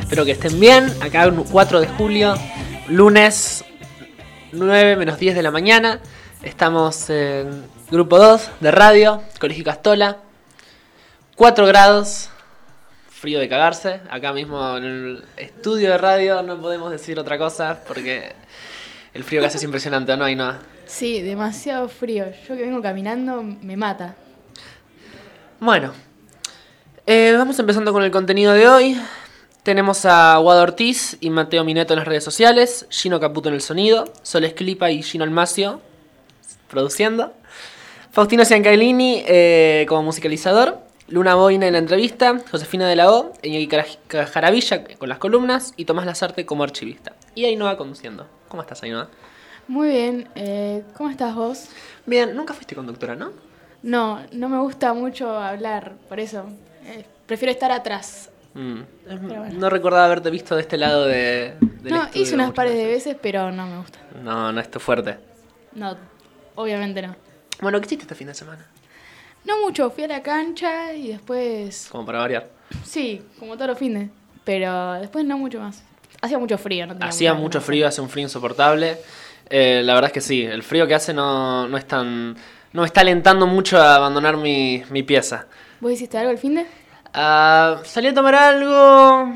Espero que estén bien. Acá 4 de julio, lunes 9 menos 10 de la mañana. Estamos en grupo 2 de radio, Colegio Castola. 4 grados, frío de cagarse. Acá mismo en el estudio de radio no podemos decir otra cosa porque el frío que hace es impresionante, ¿no? hay nada. Sí, demasiado frío. Yo que vengo caminando me mata. Bueno, eh, vamos empezando con el contenido de hoy. Tenemos a Guado Ortiz y Mateo Mineto en las redes sociales, Gino Caputo en el sonido, Soles Clipa y Gino Almacio produciendo, Faustino Ciancaglini eh, como musicalizador, Luna Boina en la entrevista, Josefina de la O, Iñaki Jaravilla con las columnas y Tomás Lazarte como archivista. Y Ainhoa conduciendo. ¿Cómo estás, Ainhoa? Muy bien. Eh, ¿Cómo estás vos? Bien, nunca fuiste conductora, ¿no? No, no me gusta mucho hablar, por eso. Eh, prefiero estar atrás. Mm. No recordaba haberte visto de este lado de. no, hice unas pares de veces, pero no me gusta. No, no es tu fuerte. No, obviamente no. Bueno, ¿qué hiciste este fin de semana? No mucho, fui a la cancha y después. Como para variar. Sí, como todos los fines. Pero después no mucho más. Hacía mucho frío, ¿no? Hacía mucho frío, hace un frío insoportable. Eh, la verdad es que sí, el frío que hace no, no es tan. No me está alentando mucho a abandonar mi, mi pieza. ¿Vos hiciste algo el fin de? Uh, salí a tomar algo.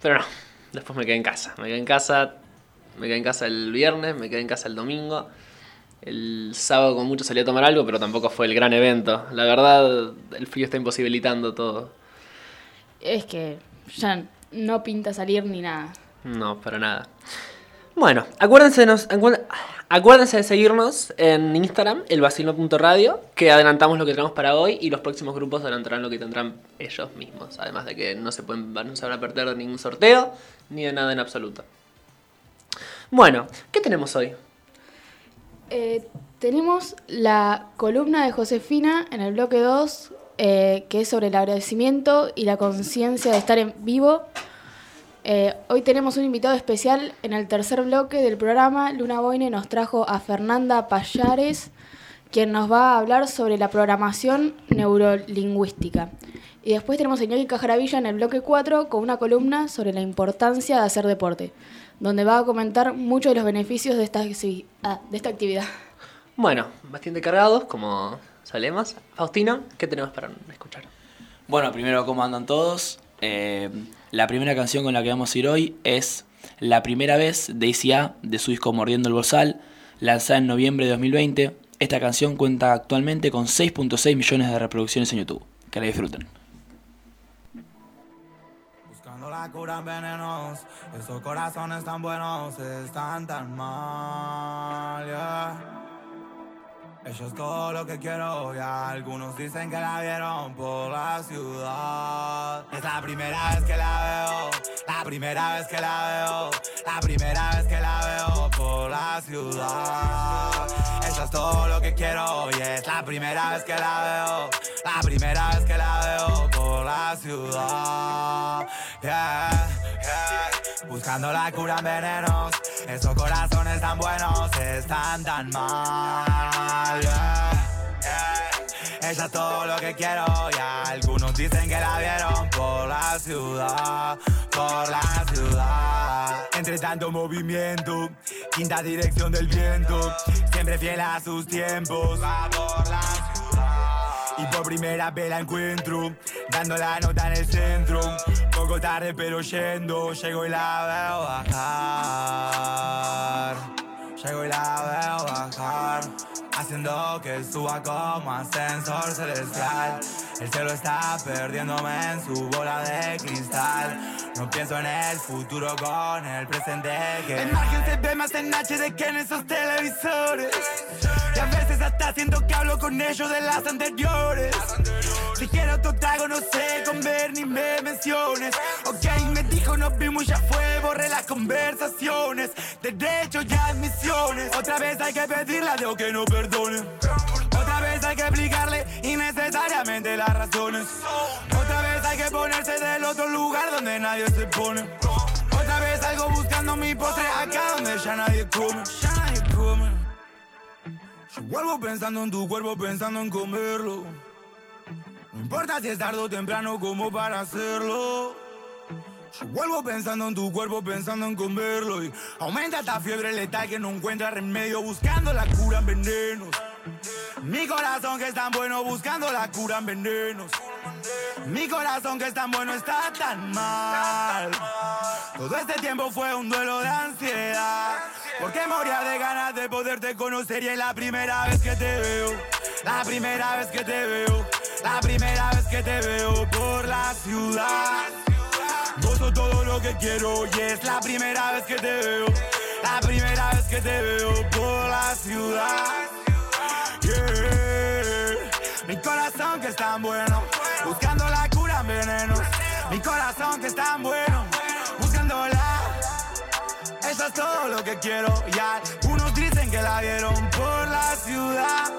Pero no. Después me quedé en casa. Me quedé en casa. Me quedé en casa el viernes, me quedé en casa el domingo. El sábado con mucho salí a tomar algo, pero tampoco fue el gran evento. La verdad, el frío está imposibilitando todo. Es que ya no pinta salir ni nada. No, para nada. Bueno, acuérdense, nos, acuérdense de seguirnos en Instagram, elvacilo.radio, que adelantamos lo que tenemos para hoy y los próximos grupos adelantarán lo que tendrán ellos mismos. Además de que no se, pueden, no se van a perder de ningún sorteo ni de nada en absoluto. Bueno, ¿qué tenemos hoy? Eh, tenemos la columna de Josefina en el bloque 2, eh, que es sobre el agradecimiento y la conciencia de estar en vivo eh, hoy tenemos un invitado especial en el tercer bloque del programa. Luna Boine nos trajo a Fernanda Payares, quien nos va a hablar sobre la programación neurolingüística. Y después tenemos a Iñaki Cajaravilla en el bloque 4 con una columna sobre la importancia de hacer deporte, donde va a comentar muchos de los beneficios de esta, ah, de esta actividad. Bueno, bastante cargados, como solemos. Faustino, ¿qué tenemos para escuchar? Bueno, primero, ¿cómo andan todos? Eh, la primera canción con la que vamos a ir hoy es La primera vez de ICA de su disco Mordiendo el Bozal, lanzada en noviembre de 2020. Esta canción cuenta actualmente con 6.6 millones de reproducciones en YouTube. Que la disfruten. Buscando la cura esos corazones tan buenos están tan mal. Eso es todo lo que quiero ya. Algunos dicen que la vieron por la ciudad. Es la primera vez que la veo, la primera vez que la veo, la primera vez que la veo por la ciudad. Eso es todo lo que quiero y es la primera vez que la veo, la primera vez que la veo por la ciudad. Yeah, yeah. Buscando la cura en venenos, esos corazones tan buenos están tan mal. Ella es todo lo que quiero, ya. Algunos dicen que la vieron por la ciudad, por la ciudad. Entre tanto movimiento, quinta dirección del viento. Siempre fiel a sus tiempos, va por la. Y por primera vez la encuentro, dando la nota en el centro. Poco tarde, pero yendo, llego y la veo bajar. Llego y la veo bajar haciendo que suba como ascensor celestial. El cielo está perdiéndome en su bola de cristal. No pienso en el futuro con el presente que. El margen se ve más en HD que en esos televisores. Y a veces hasta siento que hablo con ellos de las anteriores. Si quiero otro trago, no sé comer ni me menciones. Ok, me dijo nos vimos, ya fue, borré las conversaciones. Derecho y admisiones. Otra vez hay que pedirle a Dios que no perdone. Otra vez hay que explicarle innecesariamente las razones. Otra vez hay que ponerse del otro lugar donde nadie se pone. Otra vez salgo buscando mi postre acá donde ya nadie come. Ya nadie come. Yo vuelvo pensando en tu cuerpo, pensando en comerlo. No importa si es tarde o temprano como para hacerlo. Vuelvo pensando en tu cuerpo, pensando en comerlo. Y aumenta esta fiebre letal que no encuentra remedio, buscando la cura en venenos. Mi corazón que es tan bueno, buscando la cura en venenos. Mi corazón que es tan bueno está tan mal. Todo este tiempo fue un duelo de ansiedad. Porque moría de ganas de poderte conocer y es la primera vez que te veo. La primera vez que te veo. La primera vez que te veo por la ciudad. Gozo todo lo que quiero y es la primera vez que te veo. La primera vez que te veo por la ciudad. Mi corazón que es tan bueno, buscando la cura en venenos. Mi corazón que es tan bueno, buscándola. Eso es todo lo que quiero. Y algunos dicen que la vieron por la ciudad.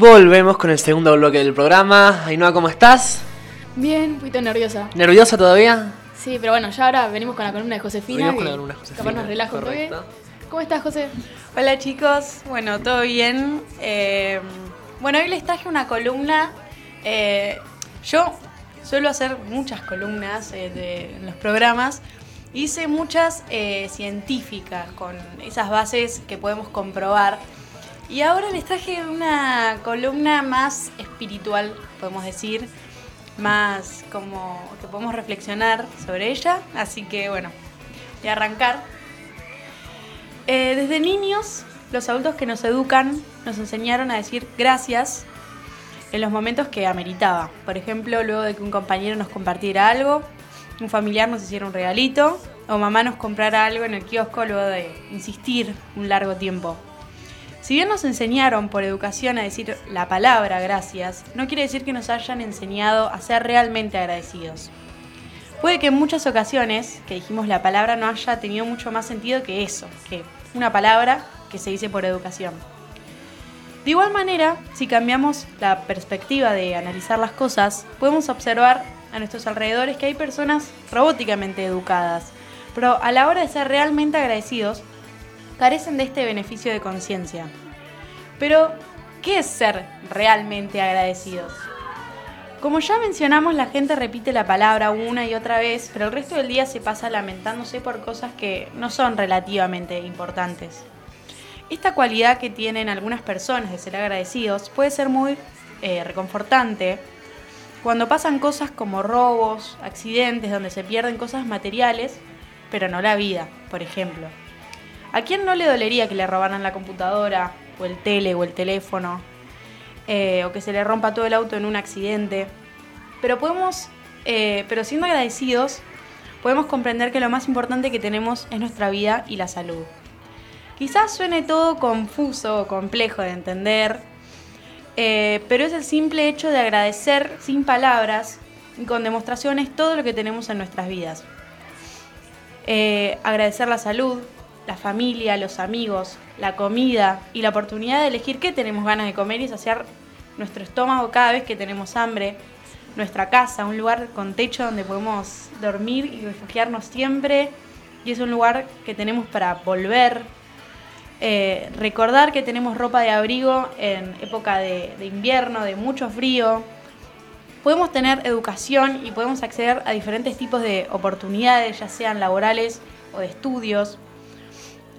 Volvemos con el segundo bloque del programa. Ainhoa, ¿cómo estás? Bien, un poquito nerviosa. ¿Nerviosa todavía? Sí, pero bueno, ya ahora venimos con la columna de Josefina. Venimos con la columna de Josefina, Capaz nos relaja un toque. correcto. ¿Cómo estás, José? Hola chicos, bueno, todo bien. Eh, bueno, hoy les traje una columna. eh, yo suelo hacer muchas columnas eh, de- en los programas. Hice muchas eh, científicas con esas bases que podemos comprobar. Y ahora les traje una columna más espiritual, podemos decir, más como que podemos reflexionar sobre ella. Así que bueno, voy a arrancar. Eh, desde niños, los adultos que nos educan nos enseñaron a decir gracias en los momentos que ameritaba. Por ejemplo, luego de que un compañero nos compartiera algo, un familiar nos hiciera un regalito, o mamá nos comprara algo en el kiosco luego de insistir un largo tiempo. Si bien nos enseñaron por educación a decir la palabra gracias, no quiere decir que nos hayan enseñado a ser realmente agradecidos. Puede que en muchas ocasiones que dijimos la palabra no haya tenido mucho más sentido que eso, que una palabra que se dice por educación. De igual manera, si cambiamos la perspectiva de analizar las cosas, podemos observar a nuestros alrededores que hay personas robóticamente educadas, pero a la hora de ser realmente agradecidos, carecen de este beneficio de conciencia. Pero, ¿qué es ser realmente agradecidos? Como ya mencionamos, la gente repite la palabra una y otra vez, pero el resto del día se pasa lamentándose por cosas que no son relativamente importantes. Esta cualidad que tienen algunas personas de ser agradecidos puede ser muy eh, reconfortante cuando pasan cosas como robos, accidentes donde se pierden cosas materiales, pero no la vida, por ejemplo. ¿A quién no le dolería que le robaran la computadora, o el tele, o el teléfono, eh, o que se le rompa todo el auto en un accidente? Pero podemos, eh, pero siendo agradecidos, podemos comprender que lo más importante que tenemos es nuestra vida y la salud. Quizás suene todo confuso o complejo de entender, eh, pero es el simple hecho de agradecer sin palabras y con demostraciones todo lo que tenemos en nuestras vidas. Agradecer la salud, la familia, los amigos, la comida y la oportunidad de elegir qué tenemos ganas de comer y saciar nuestro estómago cada vez que tenemos hambre, nuestra casa, un lugar con techo donde podemos dormir y refugiarnos siempre y es un lugar que tenemos para volver. Eh, recordar que tenemos ropa de abrigo en época de, de invierno, de mucho frío. Podemos tener educación y podemos acceder a diferentes tipos de oportunidades, ya sean laborales o de estudios.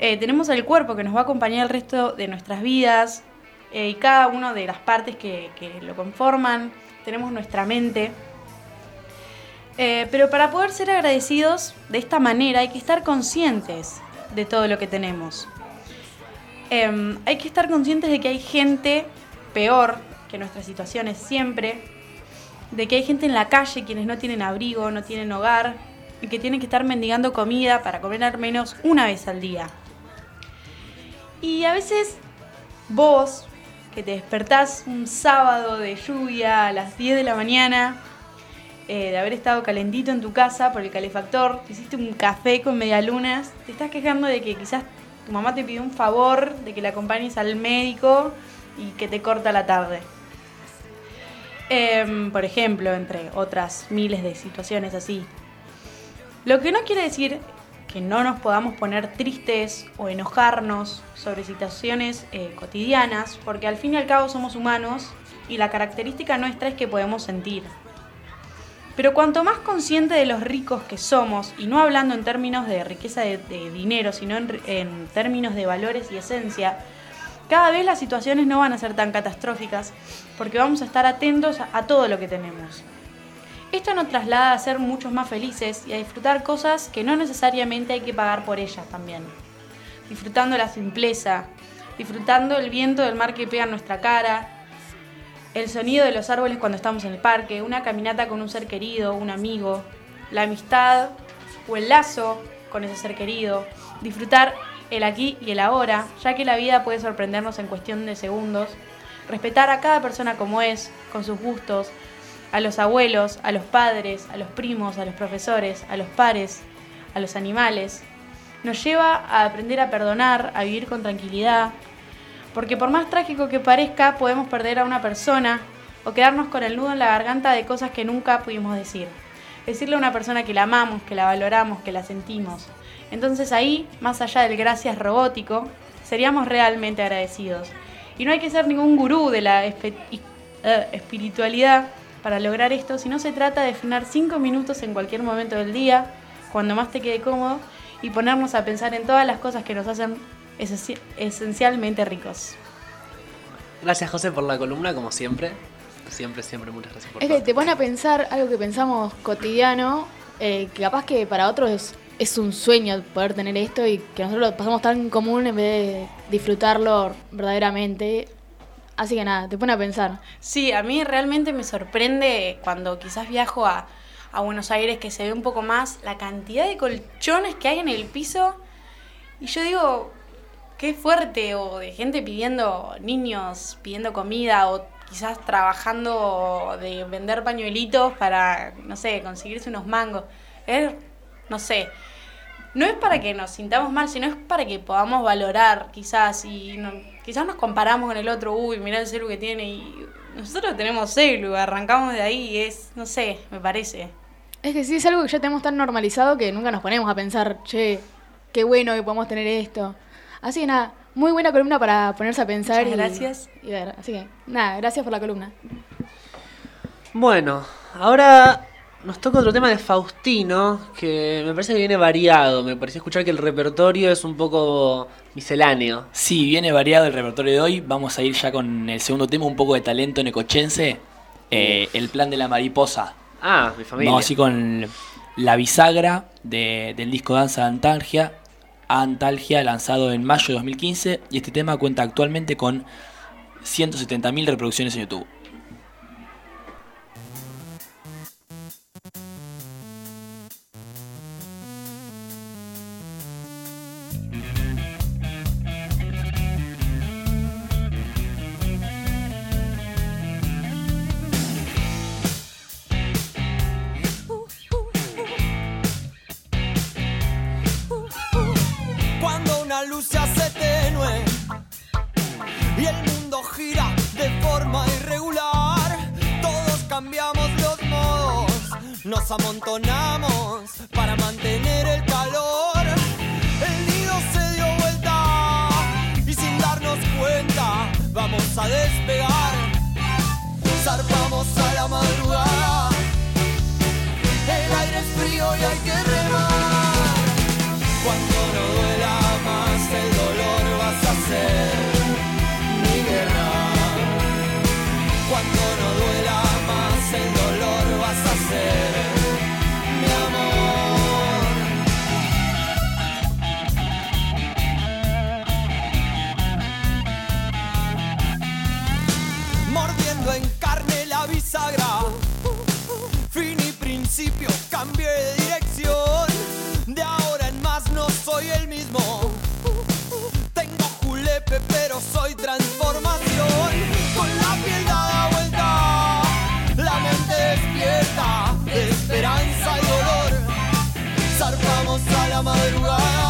Eh, tenemos el cuerpo que nos va a acompañar el resto de nuestras vidas eh, y cada una de las partes que, lo conforman. Tenemos nuestra mente. Eh, pero para poder ser agradecidos de esta manera hay que estar conscientes de todo lo que tenemos. Em, hay que estar conscientes de que hay gente peor que nuestras situaciones siempre, de que hay gente en la calle quienes no tienen abrigo, no tienen hogar y que tienen que estar mendigando comida para comer al menos una vez al día. Y a veces vos, que te despertás un sábado de lluvia a las 10 de la mañana, eh, de haber estado calentito en tu casa por el calefactor, te hiciste un café con medialunas, te estás quejando de que quizás tu mamá te pidió un favor de que la acompañes al médico y que te corta la tarde. Em, por ejemplo, entre otras miles de situaciones así. Lo que no quiere decir que no nos podamos poner tristes o enojarnos sobre situaciones eh, cotidianas, porque al fin y al cabo somos humanos y la característica nuestra es que podemos sentir. Pero cuanto más consciente de los ricos que somos, y no hablando en términos de riqueza de, dinero, sino en, en términos de valores y esencia, cada vez las situaciones no van a ser tan catastróficas, porque vamos a estar atentos a todo lo que tenemos. Esto nos traslada a ser muchos más felices y a disfrutar cosas que no necesariamente hay que pagar por ellas también. Disfrutando la simpleza, disfrutando el viento del mar que pega en nuestra cara, el sonido de los árboles cuando estamos en el parque, una caminata con un ser querido, un amigo, la amistad o el lazo con ese ser querido, disfrutar el aquí y el ahora, ya que la vida puede sorprendernos en cuestión de segundos, respetar a cada persona como es, con sus gustos, a los abuelos, a los padres, a los primos, a los profesores, a los pares, a los animales, nos lleva a aprender a perdonar, a vivir con tranquilidad, porque por más trágico que parezca, podemos perder a una persona o quedarnos con el nudo en la garganta de cosas que nunca pudimos decir. Decirle a una persona que la amamos, que la valoramos, que la sentimos. Entonces ahí, más allá del gracias robótico, seríamos realmente agradecidos. Y no hay que ser ningún gurú de la eh, espiritualidad para lograr esto, sino se trata de frenar cinco minutos en cualquier momento del día, cuando más te quede cómodo, y ponernos a pensar en todas las cosas que nos hacen esenci- esencialmente ricos. Gracias, José, por la columna, como siempre. Siempre, siempre, muchas gracias por Es que todo. te pone a pensar algo que pensamos cotidiano, eh, que capaz que para otros es, es un sueño poder tener esto y que nosotros lo pasamos tan común en vez de disfrutarlo verdaderamente. Así que nada, te pone a pensar. Sí, a mí realmente me sorprende cuando quizás viajo a, a Buenos Aires que se ve un poco más la cantidad de colchones que hay en el piso. Y yo digo, qué fuerte, o de gente pidiendo, niños pidiendo comida, o quizás trabajando de vender pañuelitos para, no sé, conseguirse unos mangos. Es, no sé, no es para que nos sintamos mal, sino es para que podamos valorar, quizás, y no- quizás nos comparamos con el otro, uy, mirá el celu que tiene, y nosotros tenemos celu, arrancamos de ahí, y es, no sé, me parece. Es que sí, es algo que ya tenemos tan normalizado que nunca nos ponemos a pensar, che, qué bueno que podemos tener esto. Así que nada, muy buena columna para ponerse a pensar. Muchas y- gracias. Y ver, así que nada, gracias por la columna. Bueno, ahora nos toca otro tema de Faustino, que me parece que viene variado. Me pareció escuchar que el repertorio es un poco misceláneo. Sí, viene variado el repertorio de hoy. Vamos a ir ya con el segundo tema, un poco de talento necochense. eh, el plan de la mariposa. Ah, mi familia. Vamos así con la bisagra de- del disco Danza de Antalgia. Antalgia, lanzado en mayo de 2015. Y este tema cuenta actualmente con 170.000 reproducciones en YouTube. Amontonamos para mantener el calor. El nido se dio vuelta y sin darnos cuenta vamos a despegar. Zarpamos a la madrugada, el aire es frío y hay que soy el mismo. Tengo julepe, pero soy transformación. Con la piel dada vuelta, la mente despierta de esperanza y dolor. Zarpamos a la madrugada.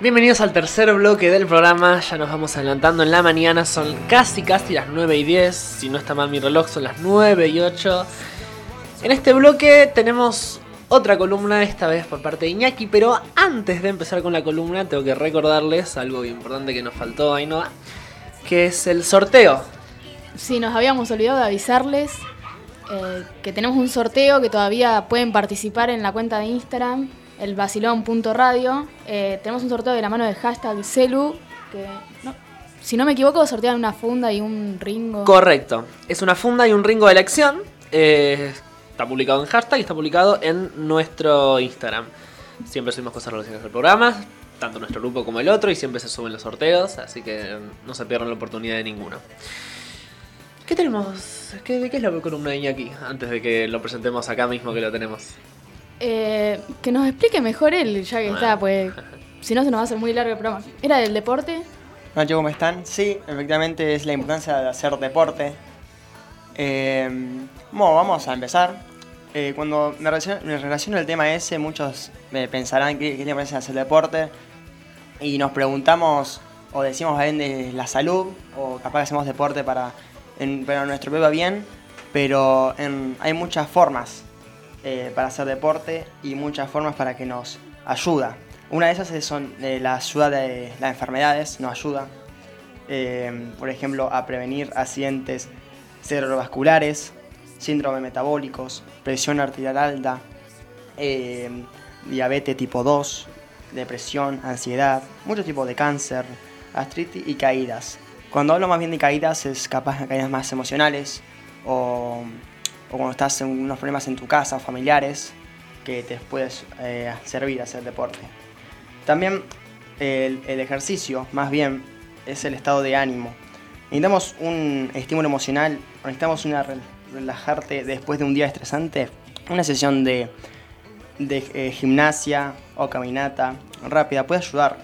Bienvenidos al tercer bloque del programa, ya nos vamos adelantando en la mañana, son casi casi las 9 y 10, si no está mal mi reloj son las 9 y 8. En este bloque tenemos otra columna, esta vez por parte de Iñaki, pero antes de empezar con la columna tengo que recordarles algo importante que nos faltó, Ainhoa, que es el sorteo. Sí, nos habíamos olvidado de avisarles eh, que tenemos un sorteo que todavía pueden participar en la cuenta de Instagram, el vacilón.radio. Eh, tenemos un sorteo de la mano de hashtag Celu, que si no me equivoco sortean una funda y un ringo. Correcto. Es una funda y un ringo de elección. eh, está publicado en hashtag y está publicado en nuestro Instagram. Siempre subimos cosas relacionadas al programa, tanto nuestro grupo como el otro, y siempre se suben los sorteos, así que no se pierdan la oportunidad de ninguno. ¿Qué tenemos? ¿Qué, ¿De qué es la columna de Iñaki? Antes de que lo presentemos acá mismo que lo tenemos. Eh, que nos explique mejor él, ya que Bueno. está, pues si no se nos va a hacer muy largo el programa. ¿Era del deporte? Hola chicos, ¿cómo están? Sí, efectivamente es la importancia de hacer deporte. Eh, bueno, vamos a empezar. Eh, cuando me relaciono, me relaciono al tema ese, muchos me pensarán que, que le parece hacer deporte. Y nos preguntamos o decimos bien de la salud, o capaz que hacemos deporte para, en, para nuestro beba bien, pero en- hay muchas formas eh, para hacer deporte y muchas formas para que nos ayuda. Una de esas es son eh, la ayuda de las enfermedades, nos ayuda, eh, por ejemplo, a prevenir accidentes cerebrovasculares, síndrome metabólicos, presión arterial alta, diabetes tipo 2, depresión, ansiedad, muchos tipos de cáncer, artritis y caídas. Cuando hablo más bien de caídas es capaz de caídas más emocionales o, o cuando estás en unos problemas en tu casa o familiares que te puedes eh, servir a hacer deporte. También el, el ejercicio, más bien, es el estado de ánimo. Necesitamos un estímulo emocional, necesitamos una rel- relajarte después de un día estresante, una sesión de, de eh, gimnasia o caminata rápida puede ayudar.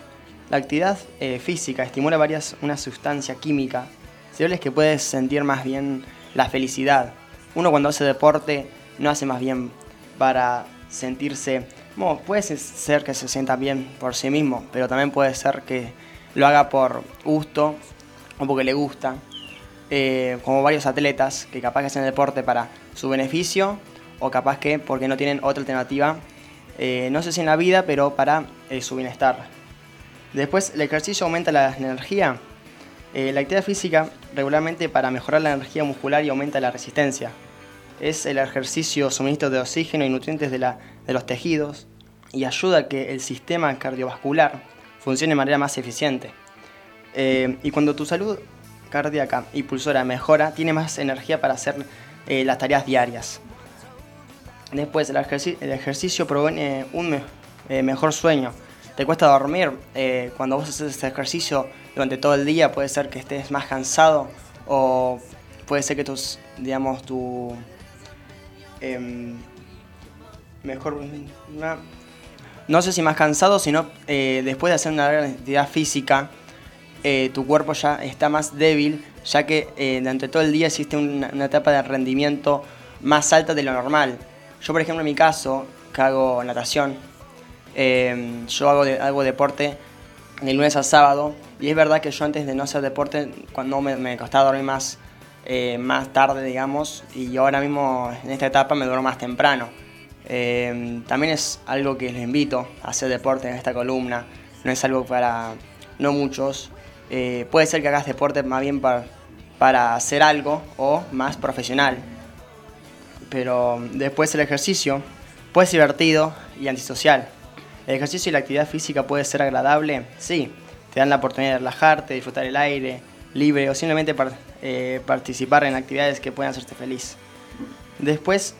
La actividad eh, física estimula varias, una sustancia química, cerebrales que puedes sentir más bien la felicidad. Uno cuando hace deporte no hace más bien para sentirse, puede ser que se sienta bien por sí mismo, pero también puede ser que lo haga por gusto o porque le gusta. Eh, como varios atletas que capaz que hacen deporte para su beneficio o capaz que porque no tienen otra alternativa, eh, no sé si en la vida, pero para eh, su bienestar. Después, el ejercicio aumenta la energía. La actividad física regularmente para mejorar la energía muscular y aumenta la resistencia. Es el ejercicio suministro de oxígeno y nutrientes de, la- de los tejidos y ayuda a que el sistema cardiovascular funcione de manera más eficiente. Eh, y cuando tu salud cardíaca y pulsora mejora, tiene más energía para hacer eh, las tareas diarias. Después, el, ejerci- el ejercicio proviene un eh, mejor sueño. Te cuesta dormir. cuando vos haces este ejercicio durante todo el día, puede ser que estés más cansado o puede ser que tus, digamos, tu em, mejor una- no sé si más cansado, sino eh, después de hacer una gran actividad física, eh, tu cuerpo ya está más débil, ya que eh, durante todo el día existe una, una etapa de rendimiento más alta de lo normal. Yo, por ejemplo, en mi caso, que hago natación, eh, yo hago, de- hago deporte de lunes a sábado y es verdad que yo antes de no hacer deporte, cuando me costaba dormir más, eh, más tarde, digamos, y ahora mismo en esta etapa me duermo más temprano. Eh, también es algo que les invito a hacer deporte en esta columna, no es algo para no muchos. Eh, puede ser que hagas deporte más bien para, para hacer algo o más profesional. Pero después el ejercicio puede ser divertido y antisocial. El ejercicio y la actividad física puede ser agradable, sí. Te dan la oportunidad de relajarte, disfrutar el aire libre o simplemente par- eh, participar en actividades que puedan hacerte feliz. Después,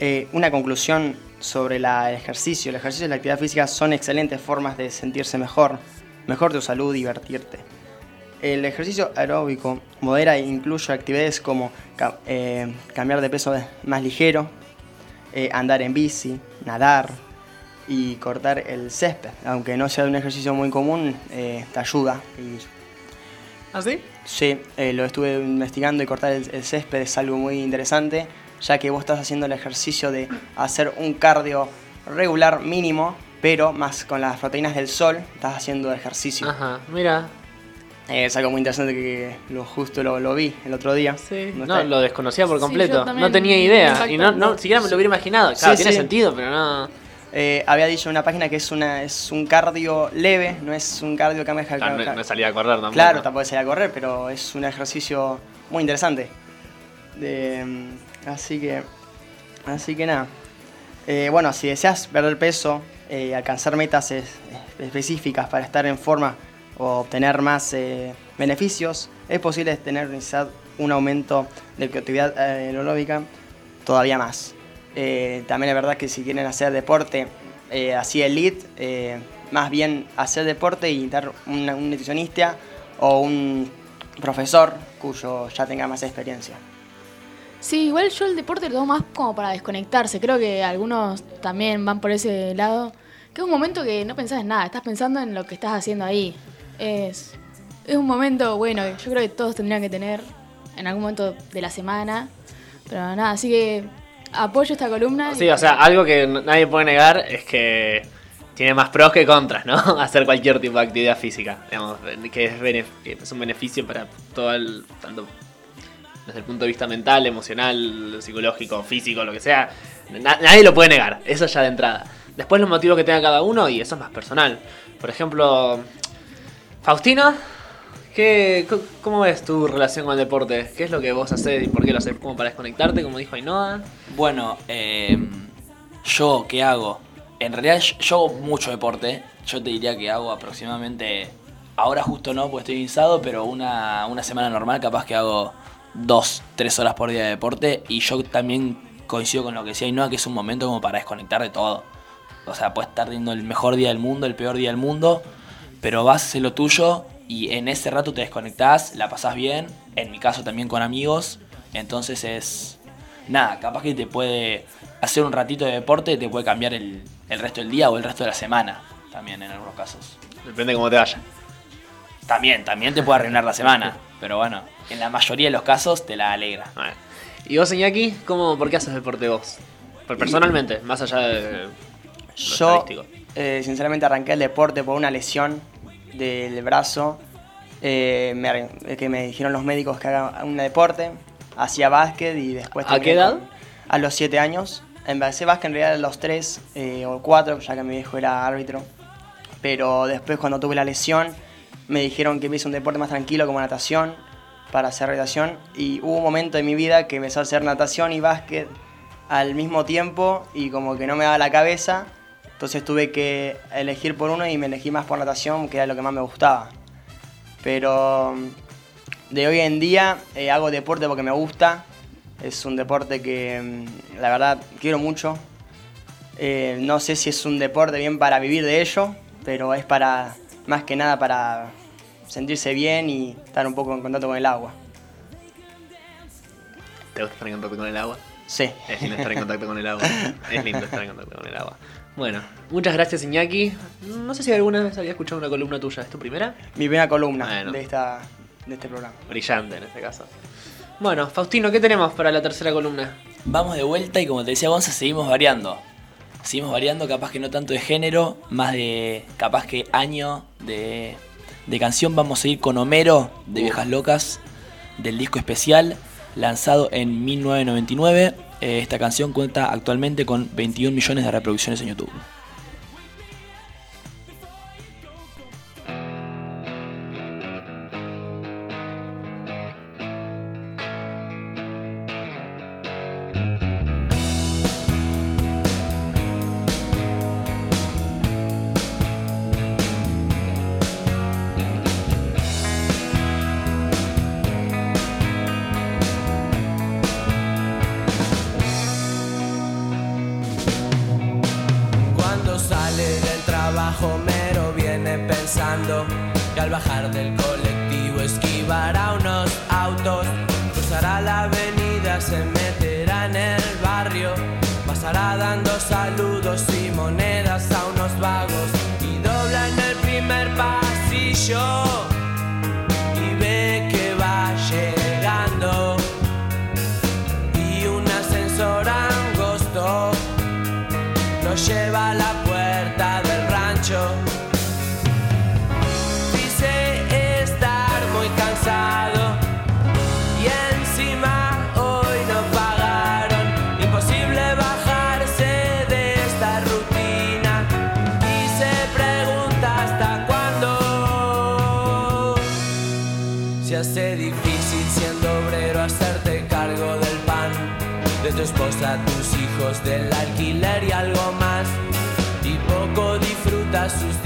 eh, una conclusión sobre la- el ejercicio. El ejercicio y la actividad física son excelentes formas de sentirse mejor, mejor tu salud divertirte. El ejercicio aeróbico modera e incluye actividades como eh, cambiar de peso más ligero, eh, andar en bici, nadar y cortar el césped. Aunque no sea un ejercicio muy común, eh, te ayuda. Y ¿Ah, sí? Eh, lo estuve investigando y cortar el, el césped es algo muy interesante, ya que vos estás haciendo el ejercicio de hacer un cardio regular mínimo, pero más con las proteínas del sol, estás haciendo ejercicio. Ajá, mira. Eh, es algo muy interesante que lo justo lo, lo vi el otro día. Sí. No lo desconocía por completo. no tenía idea. Y no, no siquiera me lo hubiera imaginado. Claro, Sí, tiene sí. sentido, pero no. Eh, había dicho en una página que es, una, es un cardio leve, no es un cardio que me deja... Ah, no, no salía a correr tampoco. Claro, tampoco salir a correr, pero es un ejercicio muy interesante. Mm, así que, así que nada. Eh, bueno, si deseas perder peso, eh, alcanzar metas es- específicas para estar en forma o obtener más eh, beneficios, es posible tener un aumento de eh, aeróbica todavía más. Eh, también es verdad que si quieren hacer deporte eh, así elite, eh, más bien hacer deporte y dar un nutricionista o un profesor cuyo ya tenga más experiencia. Sí, igual yo el deporte lo tomo más como para desconectarse. Creo que algunos también van por ese lado. Que es un momento que no pensás en nada, estás pensando en lo que estás haciendo ahí. Es, es un momento, bueno, yo creo que todos tendrían que tener en algún momento de la semana. Pero nada, así que apoyo esta columna. Sí, o sea, algo que nadie puede negar es que tiene más pros que contras, ¿no? Hacer cualquier tipo de actividad física. Digamos, que es, que es un beneficio para todo el. tanto desde el punto de vista mental, emocional, psicológico, físico, lo que sea. Na- nadie lo puede negar, eso ya de entrada. Después los motivos que tenga cada uno y eso es más personal. Por ejemplo, Faustina, ¿qué, ¿cómo ves tu relación con el deporte? ¿Qué es lo que vos haces y por qué lo haces? ¿Como para desconectarte, como dijo Ainhoa? Bueno, eh, yo, ¿qué hago? En realidad yo, hago mucho deporte. Yo te diría que hago aproximadamente, ahora justo no, porque estoy guisado, pero una, una semana normal capaz que hago dos, tres horas por día de deporte. Y yo también coincido con lo que decía Ainhoa, que es un momento como para desconectar de todo. O sea, puedes estar teniendo el mejor día del mundo, el peor día del mundo, pero vas a hacer lo tuyo y en ese rato te desconectás, la pasás bien, en mi caso también con amigos, entonces es nada, capaz que te puede hacer un ratito de deporte, te puede cambiar el, el resto del día o el resto de la semana, también en algunos casos. Depende cómo te vaya. También, también te puede arruinar la semana, pero bueno, en la mayoría de los casos te la alegra. ¿Y vos, Iñaki? ¿Cómo, ¿Por qué haces deporte vos? Por personalmente, más allá de lo Yo, estadístico. eh, sinceramente, arranqué el deporte por una lesión del brazo. eh, me eh, que me dijeron los médicos que haga un deporte. Hacía básquet y después... ¿A qué edad? con- A los 7 años. Empecé básquet en realidad a los 3 o 4, ya que mi viejo era árbitro. Pero después cuando tuve la lesión me dijeron que empiece un deporte más tranquilo como natación para hacer rehabilitación y hubo un momento en mi vida que empezó a hacer natación y básquet al mismo tiempo y como que no me daba la cabeza, entonces tuve que elegir por uno y me elegí más por natación, que era lo que más me gustaba. Pero mm, de hoy en día eh, hago deporte porque me gusta, es un deporte que mm, la verdad quiero mucho. Eh, no sé si es un deporte bien para vivir de ello, pero es para más que nada para sentirse bien y estar un poco en contacto con el agua. ¿Te gusta estar en contacto con el agua? Sí. Es lindo estar en contacto con el agua. Es lindo estar en contacto con el agua. Bueno, muchas gracias Iñaki. No sé si alguna vez había escuchado una columna tuya. ¿Es tu primera? Mi primera columna Bueno. de, esta, de este programa. Brillante en este caso. Bueno, Faustino, ¿qué tenemos para la tercera columna? Vamos de vuelta y como te decía Gonza, seguimos variando. Seguimos variando, capaz que no tanto de género, más de capaz que año de, de canción. Vamos a ir con Homero de Viejas Locas, del disco especial, lanzado en 1999. Eh, esta canción cuenta actualmente con 21 millones de reproducciones en YouTube. Que al bajar del colectivo esquivará unos autos, cruzará la avenida, se meterá en el barrio, pasará dando saludos y monedas a unos vagos. Y dobla en el primer pasillo del alquiler y algo más. Y poco disfruta sus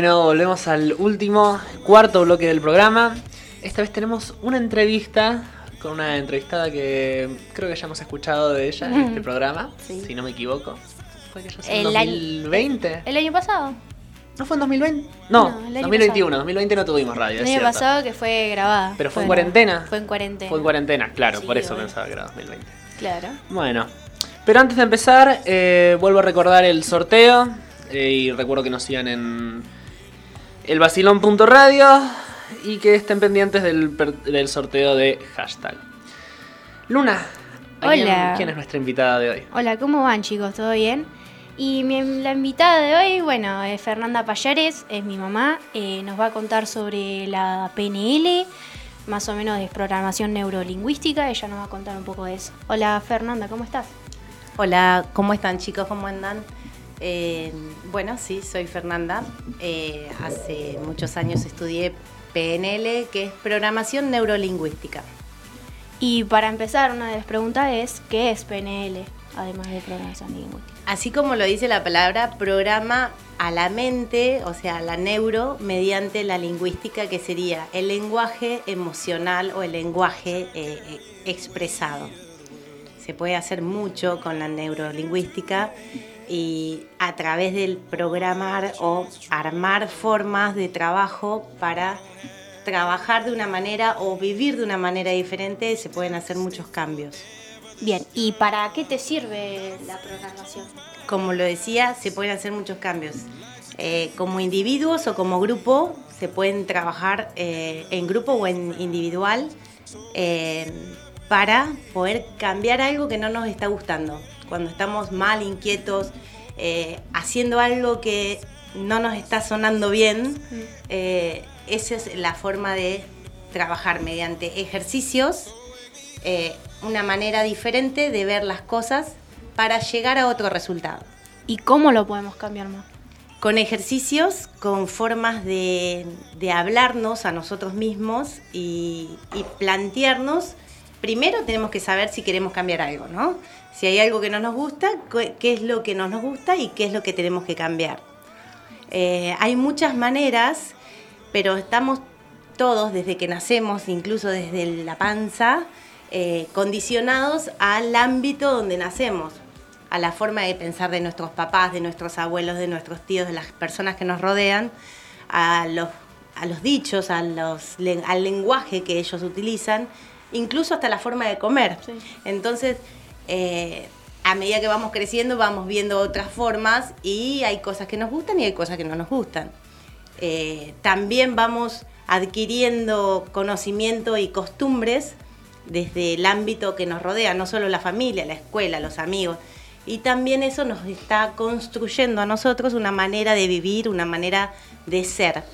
Bueno, volvemos al último, cuarto bloque del programa. Esta vez tenemos una entrevista con una entrevistada que creo que ya hemos escuchado de ella en este programa, Sí. si no me equivoco. Que sido en El año- 2020. El año pasado. ¿No fue en 2020? No, No, el año 2021. 2020 no tuvimos radio. El es año cierto. pasado que fue grabada. Pero fue en cuarentena. Fue en cuarentena. Fue en cuarentena, claro, Sí, por eso pensaba que era 2020. Claro. Bueno, pero antes de empezar, eh, vuelvo a recordar el sorteo. eh, y recuerdo que nos sigan en elvacilón.radio y que estén pendientes del, sorteo de hashtag. Luna, ¿a quién- Hola. ¿quién es nuestra invitada de hoy? Hola, ¿cómo van chicos? ¿Todo bien? Y mi- la invitada de hoy, bueno, es Fernanda Payares, es mi mamá, eh, nos va a contar sobre la PNL, más o menos de programación neurolingüística, ella nos va a contar un poco de eso. Hola Fernanda, ¿cómo estás? Hola, ¿cómo están chicos? ¿Cómo andan? Eh, bueno, sí, soy Fernanda. Eh, hace muchos años estudié PNL, que es Programación Neurolingüística. Y para empezar, una de las preguntas es, ¿qué es PNL? Además de programación lingüística. Así como lo dice la palabra, programa a la mente, o sea, a la neuro, mediante la lingüística, que sería el lenguaje emocional o el lenguaje eh, expresado. Se puede hacer mucho con la neurolingüística y a través del programar o armar formas de trabajo para trabajar de una manera o vivir de una manera diferente, se pueden hacer muchos cambios. Bien, ¿y para qué te sirve la programación? como lo decía, se pueden hacer muchos cambios. Eh, como individuos o como grupo, se pueden trabajar eh, en grupo o en individual eh, para poder cambiar algo que no nos está gustando. Cuando estamos mal, inquietos, eh, haciendo algo que no nos está sonando bien, eh, esa es la forma de trabajar mediante ejercicios, eh, una manera diferente de ver las cosas para llegar a otro resultado. ¿Y cómo lo podemos cambiar más? Con ejercicios, con formas de, de hablarnos a nosotros mismos y, y plantearnos, primero tenemos que saber si queremos cambiar algo, ¿no? Si hay algo que no nos gusta, qué es lo que no nos gusta y qué es lo que tenemos que cambiar. Eh, hay muchas maneras, pero estamos todos desde que nacemos, incluso desde la panza, eh, condicionados al ámbito donde nacemos, a la forma de pensar de nuestros papás, de nuestros abuelos, de nuestros tíos, de las personas que nos rodean, a los, a los dichos, a los, al lenguaje que ellos utilizan, incluso hasta la forma de comer. Entonces, eh, a medida que vamos creciendo, vamos viendo otras formas y hay cosas que nos gustan y hay cosas que no nos gustan. Eh, también vamos adquiriendo conocimiento y costumbres desde el ámbito que nos rodea, no solo la familia, la escuela, los amigos. Y también eso nos está construyendo a nosotros una manera de vivir, una manera de ser.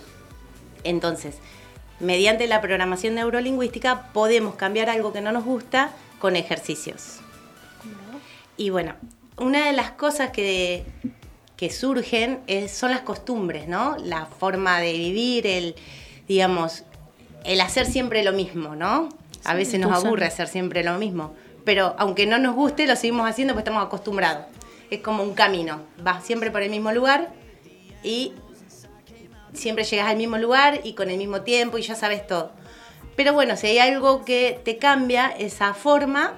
Entonces, mediante la programación neurolingüística podemos cambiar algo que no nos gusta con ejercicios. Y bueno, una de las cosas que, que surgen es- son las costumbres, ¿no? La forma de vivir, el, digamos, el hacer siempre lo mismo, ¿no? A Sí, veces nos aburre hacer siempre lo mismo, pero aunque no nos guste, lo seguimos haciendo porque estamos acostumbrados. Es como un camino, vas siempre por el mismo lugar y siempre llegas al mismo lugar y con el mismo tiempo y ya sabes todo. Pero bueno, si hay algo que te cambia esa forma,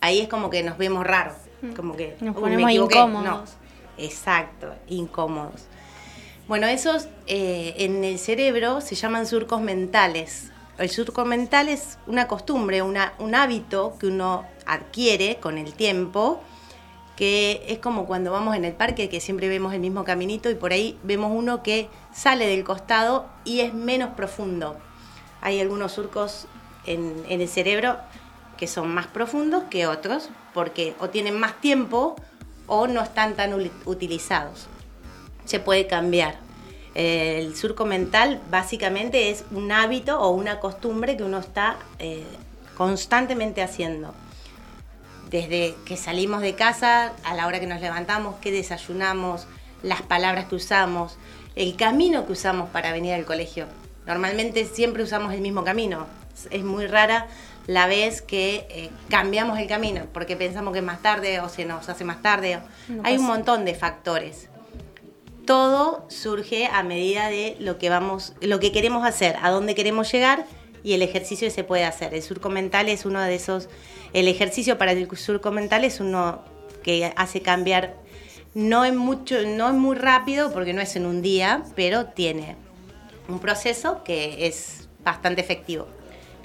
ahí es como que nos vemos raros. Como que Nos "Uy, ponemos equivoqué". incómodos. No, exacto, incómodos. Bueno, esos eh, en el cerebro se llaman surcos mentales. El surco mental es una costumbre, una- un hábito que uno adquiere con el tiempo, que es como cuando vamos en el parque, que siempre vemos el mismo caminito y por ahí vemos uno que sale del costado y es menos profundo. Hay algunos surcos en, el cerebro que son más profundos que otros, porque o tienen más tiempo o no están tan utilizados. Se puede cambiar. El surco mental básicamente es un hábito o una costumbre que uno está eh, constantemente haciendo desde que salimos de casa, a la hora que nos levantamos, qué desayunamos, las palabras que usamos, el camino que usamos para venir al colegio. Normalmente siempre usamos el mismo camino. Es muy rara la vez que eh, cambiamos el camino porque pensamos que es más tarde o se nos hace más tarde. No Hay un montón de factores. Todo surge a medida de lo que vamos, lo que queremos hacer, a dónde queremos llegar y el ejercicio que se puede hacer. El surco mental es uno de esos, el ejercicio para el surco mental es uno que hace cambiar No es, mucho, no es muy rápido porque no es en un día, pero tiene un proceso que es bastante efectivo.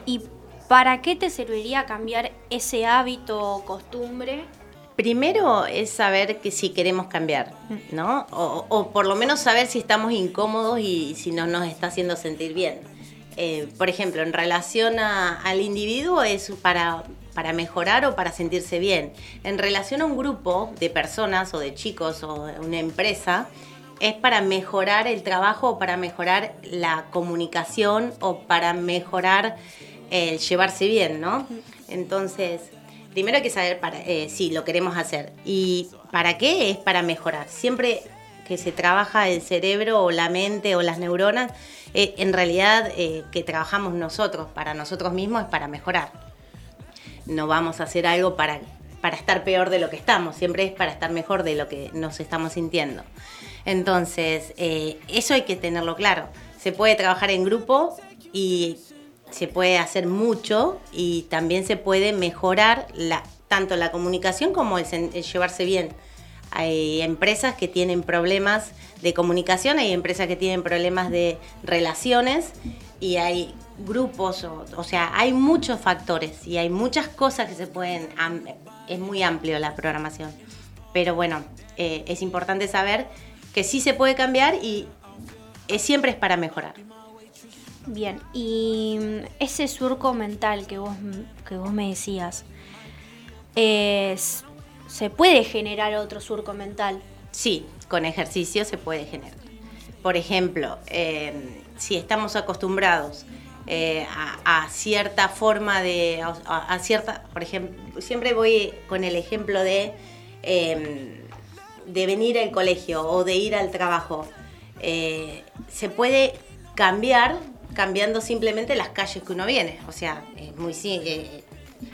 ¿Y para qué te serviría cambiar ese hábito o costumbre? Primero es saber que si queremos cambiar, ¿no? O, o por lo menos saber si estamos incómodos y si no nos está haciendo sentir bien. Eh, por ejemplo, en relación al individuo es para, para mejorar o para sentirse bien. En relación a un grupo de personas o de chicos o una empresa, es para mejorar el trabajo o para mejorar la comunicación o para mejorar el llevarse bien, ¿no? Entonces, primero hay que saber eh, si lo queremos hacer. ¿Y para qué? Es para mejorar. Siempre que se trabaja el cerebro o la mente o las neuronas, eh, en realidad eh, que trabajamos nosotros para nosotros mismos es para mejorar. No vamos a hacer algo para, para estar peor de lo que estamos, siempre es para estar mejor de lo que nos estamos sintiendo. Entonces, eh, eso hay que tenerlo claro. Se puede trabajar en grupo y se puede hacer mucho y también se puede mejorar tanto la comunicación como el, el llevarse bien. Hay empresas que tienen problemas de comunicación, hay empresas que tienen problemas de relaciones y hay grupos, o, sea, hay muchos factores y hay muchas cosas que se pueden, es muy amplio la programación. Pero bueno, eh, es importante saber que sí se puede cambiar y eh, siempre es para mejorar. Bien, y mm, ese surco mental que vos, que vos me decías, es- ¿se puede generar otro surco mental? Sí, con ejercicio se puede generar. Por ejemplo, eh, si estamos acostumbrados eh, a, cierta forma de, a, cierta, por ejemplo, siempre voy con el ejemplo de, eh, de venir al colegio o de ir al trabajo. Eh, se puede cambiar cambiando simplemente las calles que uno viene. O sea, es muy eh,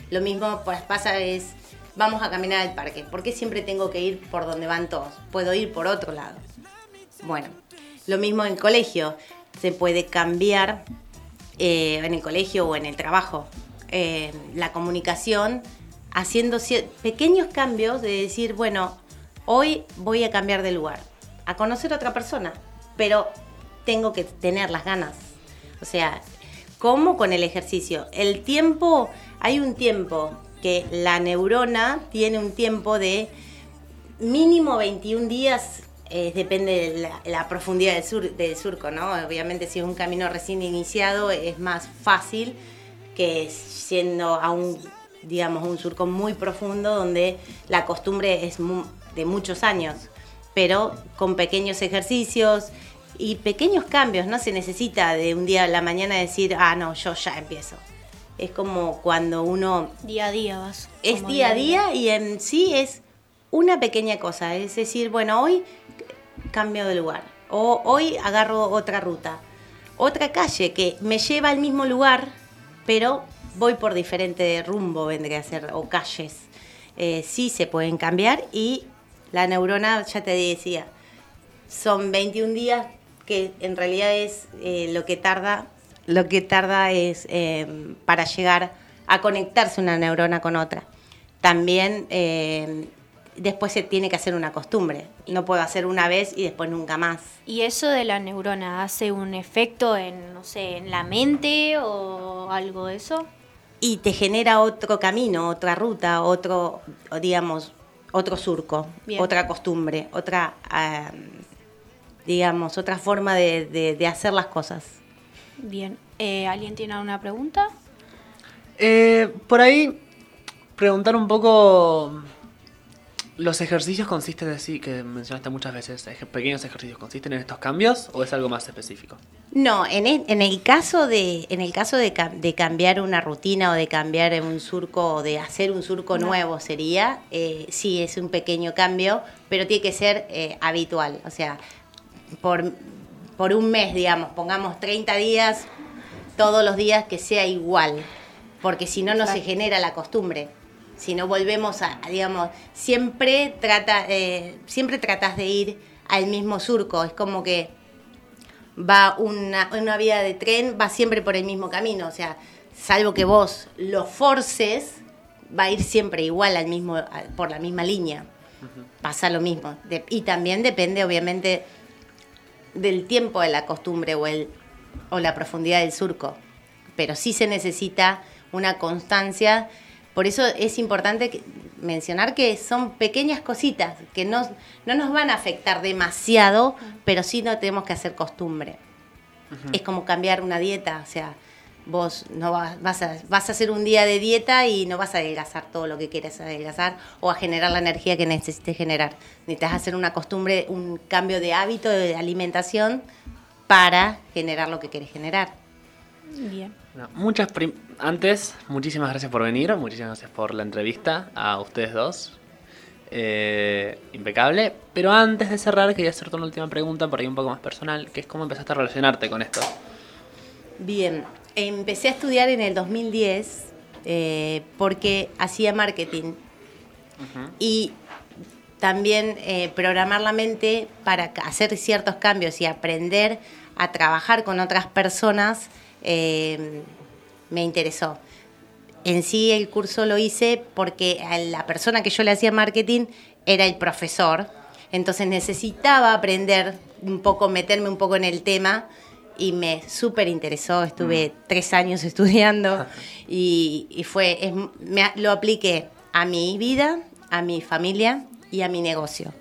lo mismo pues, pasa es vamos a caminar al parque. ¿Por qué siempre tengo que ir por donde van todos? Puedo ir por otro lado. Bueno, lo mismo en el colegio. Se puede cambiar eh, en el colegio o en el trabajo eh, la comunicación haciendo pequeños cambios de decir, bueno, hoy voy a cambiar de lugar, a conocer a otra persona, pero tengo que tener las ganas. O sea, ¿cómo con el ejercicio? El tiempo, hay un tiempo que la neurona tiene un tiempo de mínimo 21 días, depende de la, profundidad del, sur- del surco, ¿no? Obviamente si es un camino recién iniciado es más fácil que siendo a un, digamos, un surco muy profundo donde la costumbre es de muchos años, pero con pequeños ejercicios y pequeños cambios, no se necesita de un día a la mañana decir, ah, no, yo ya empiezo. Es como cuando uno Día a día vas. es día a día y en sí es una pequeña cosa. Es decir, bueno, hoy cambio de lugar. O hoy agarro otra ruta. Otra calle que me lleva al mismo lugar, pero voy por diferente rumbo, vendría a ser, o calles. Eh, sí se pueden cambiar y la neurona, ya te decía, son 21 días que en realidad es eh, lo que tarda lo que tarda es eh, para llegar a conectarse una neurona con otra también eh, después se tiene que hacer una costumbre no puedo hacer una vez y después nunca más ¿Y eso de la neurona hace un efecto en, no sé, en la mente o algo de eso? y te genera otro camino otra ruta otro digamos otro surco Bien. otra costumbre otra ah, digamos otra forma de- de- de hacer las cosas Bien. Eh, ¿Alguien tiene alguna pregunta? Eh, por ahí, preguntar un poco. ¿Los ejercicios consisten de sí, que mencionaste muchas veces, pequeños ejercicios, consisten en estos cambios o es algo más específico? No, en el, en el caso de en el caso de cambiar una rutina o de cambiar un surco o de hacer un surco nuevo sería, eh, sí es un pequeño cambio, pero tiene que ser eh, habitual, o sea, por, por un mes, digamos, pongamos 30 días, todos los días que sea igual, porque si no, no se genera la costumbre. Si no volvemos a, a, digamos, siempre trata, eh, siempre tratas de ir al mismo surco, es como que va una, una vía de tren, va siempre por el mismo camino. O sea, salvo que vos lo forces, va a ir siempre igual al mismo, a- por la misma línea. Pasa lo mismo. De- y también depende, obviamente, del tiempo de la costumbre o, el, o la profundidad del surco. Pero sí se necesita una constancia. Por eso es importante que- mencionar que son pequeñas cositas que no, no nos van a afectar demasiado, pero sí no tenemos que hacer costumbre. Es como cambiar una dieta, o sea, vos no vas, vas, a, vas a hacer un día de dieta y no vas a adelgazar todo lo que quieres adelgazar o a generar la energía que necesites generar. Necesitas hacer una costumbre, un cambio de hábito de alimentación para generar lo que quieres generar. Bien. No, muchas prim- Antes, muchísimas gracias por venir, muchísimas gracias por la entrevista a ustedes dos. Eh, impecable. Pero antes de cerrar, quería hacerte una última pregunta, por ahí un poco más personal, que es cómo empezaste a relacionarte con esto. Bien, empecé a estudiar en el 2010 eh, porque hacía marketing. Y también eh, programar la mente para hacer ciertos cambios y aprender a trabajar con otras personas eh, me interesó. En sí el curso lo hice porque a la persona que yo le hacía marketing era el profesor, entonces necesitaba aprender un poco, meterme un poco en el tema y me súper interesó, estuve tres años estudiando y, y fue, es- me- lo apliqué a mi vida, a mi familia y a mi negocio.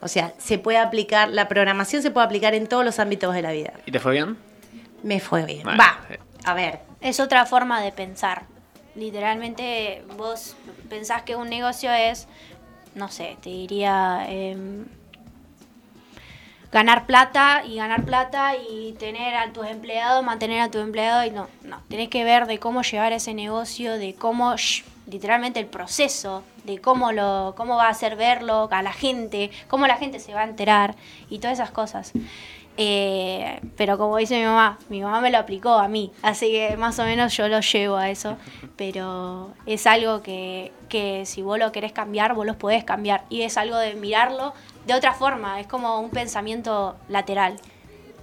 O sea, se puede aplicar, la programación se puede aplicar en todos los ámbitos de la vida. ¿Y te fue bien? Me fue bien. Va, eh. a ver, Es otra forma de pensar. Literalmente vos pensás que un negocio es, no sé, te diría em, ganar plata y ganar plata y tener a tus empleados, mantener a tu empleado y no, no, tenés que ver de cómo llevar ese negocio, de cómo, literalmente el proceso, de cómo lo, cómo va a hacer verlo a la gente, cómo la gente se va a enterar y todas esas cosas. Eh, pero como dice mi mamá, mi mamá me lo aplicó a mí, así que más o menos yo lo llevo a eso. Pero es algo que, que si vos lo querés cambiar, vos lo podés cambiar. Y es algo de mirarlo de otra forma, es como un pensamiento lateral.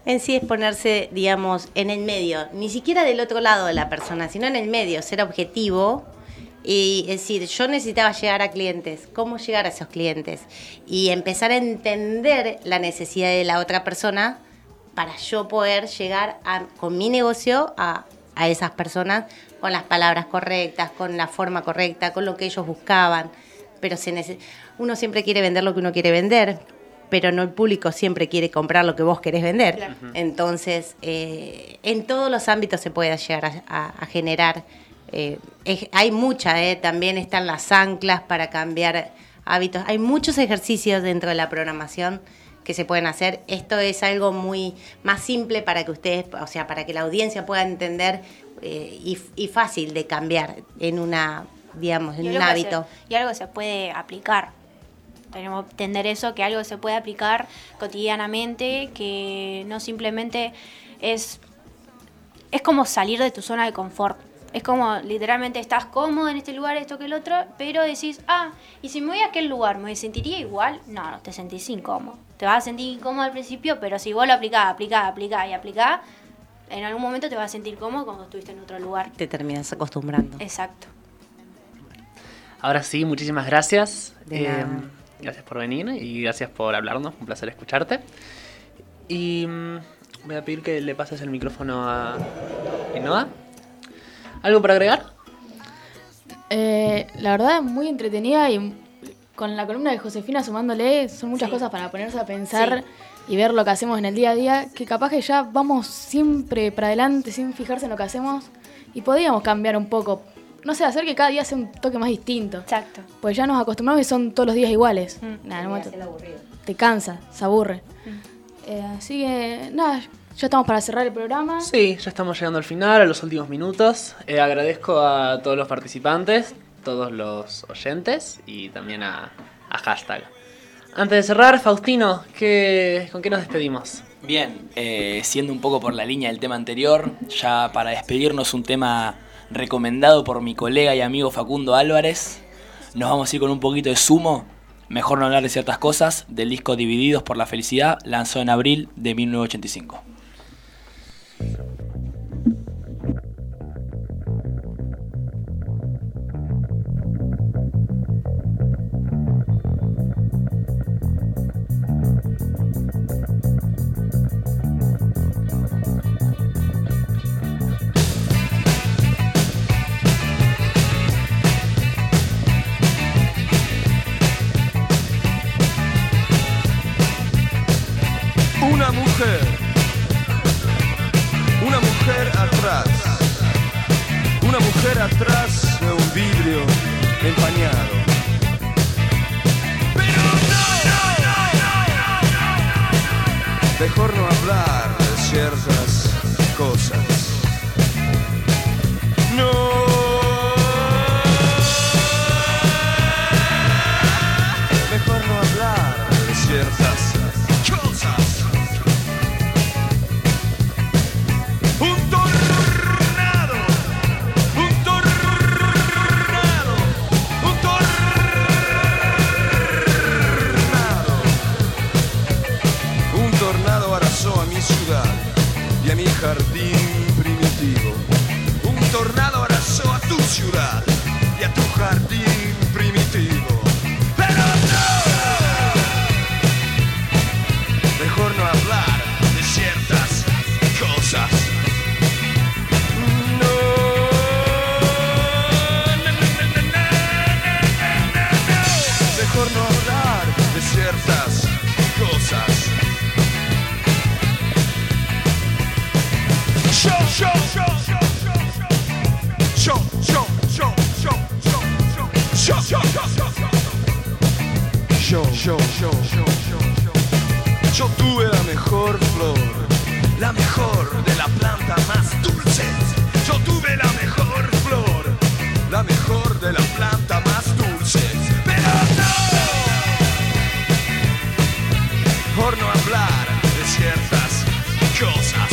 En sí es ponerse, digamos, en el medio, ni siquiera del otro lado de la persona, sino en el medio, ser objetivo y decir, yo necesitaba llegar a clientes, ¿cómo llegar a esos clientes? Y empezar a entender la necesidad de la otra persona para yo poder llegar a- con mi negocio a, esas personas con las palabras correctas, con la forma correcta, con lo que ellos buscaban. Pero se nece- uno siempre quiere vender lo que uno quiere vender, pero no el público siempre quiere comprar lo que vos querés vender. Claro. Entonces, eh, en todos los ámbitos se puede llegar a, a- a generar. eh, es- hay mucha, eh, también están las anclas para cambiar hábitos. Hay muchos ejercicios dentro de la programación que se pueden hacer. Esto es algo muy más simple para que ustedes, o sea, para que la audiencia pueda entender eh, y, y fácil de cambiar en una, digamos, en un se- hábito. y algo que se puede aplicar. Tenemos que entender eso, que algo se puede aplicar cotidianamente, que no simplemente es, es como salir de tu zona de confort. Es como literalmente estás cómodo en este lugar, esto que el otro, pero decís, ah, y si me voy a aquel lugar, ¿me sentiría igual? No, no te sentís incómodo. Te vas a sentir incómodo al principio, pero si vos lo aplicás, aplicás, aplicás y aplicás, en algún momento te vas a sentir cómodo cuando estuviste en otro lugar. Te terminas acostumbrando. Exacto. Ahora sí, muchísimas gracias. Eh, De nada. Gracias por venir y gracias por hablarnos. Un placer escucharte. Y mm, voy a pedir que le pases el micrófono a Inoa. ¿Algo para agregar? Eh, la verdad, muy entretenida y con la columna de Josefina sumándole, son muchas Sí. cosas para ponerse a pensar y ver lo que hacemos en el día a día, que capaz que ya vamos siempre para adelante sin fijarse en lo que hacemos y podríamos cambiar un poco. No sé, hacer que cada día sea un toque más distinto. Exacto. Pues ya nos acostumbramos y son todos los días iguales. Mm. Nada, en un momento te cansa, se aburre. Eh, así que, nada, ya estamos para cerrar el programa. Sí, ya estamos llegando al final, a los últimos minutos. Eh, agradezco a todos los participantes, todos los oyentes y también a, a Hashtag. Antes de cerrar, Faustino, ¿qué, ¿con qué nos despedimos? Bien, eh, siendo un poco por la línea del tema anterior, ya para despedirnos un tema recomendado por mi colega y amigo Facundo Álvarez, nos vamos a ir con un poquito de sumo, mejor no hablar de ciertas cosas, del disco Divididos por la Felicidad, lanzado en abril de 1985. sierżant. Hablar de ciertas cosas.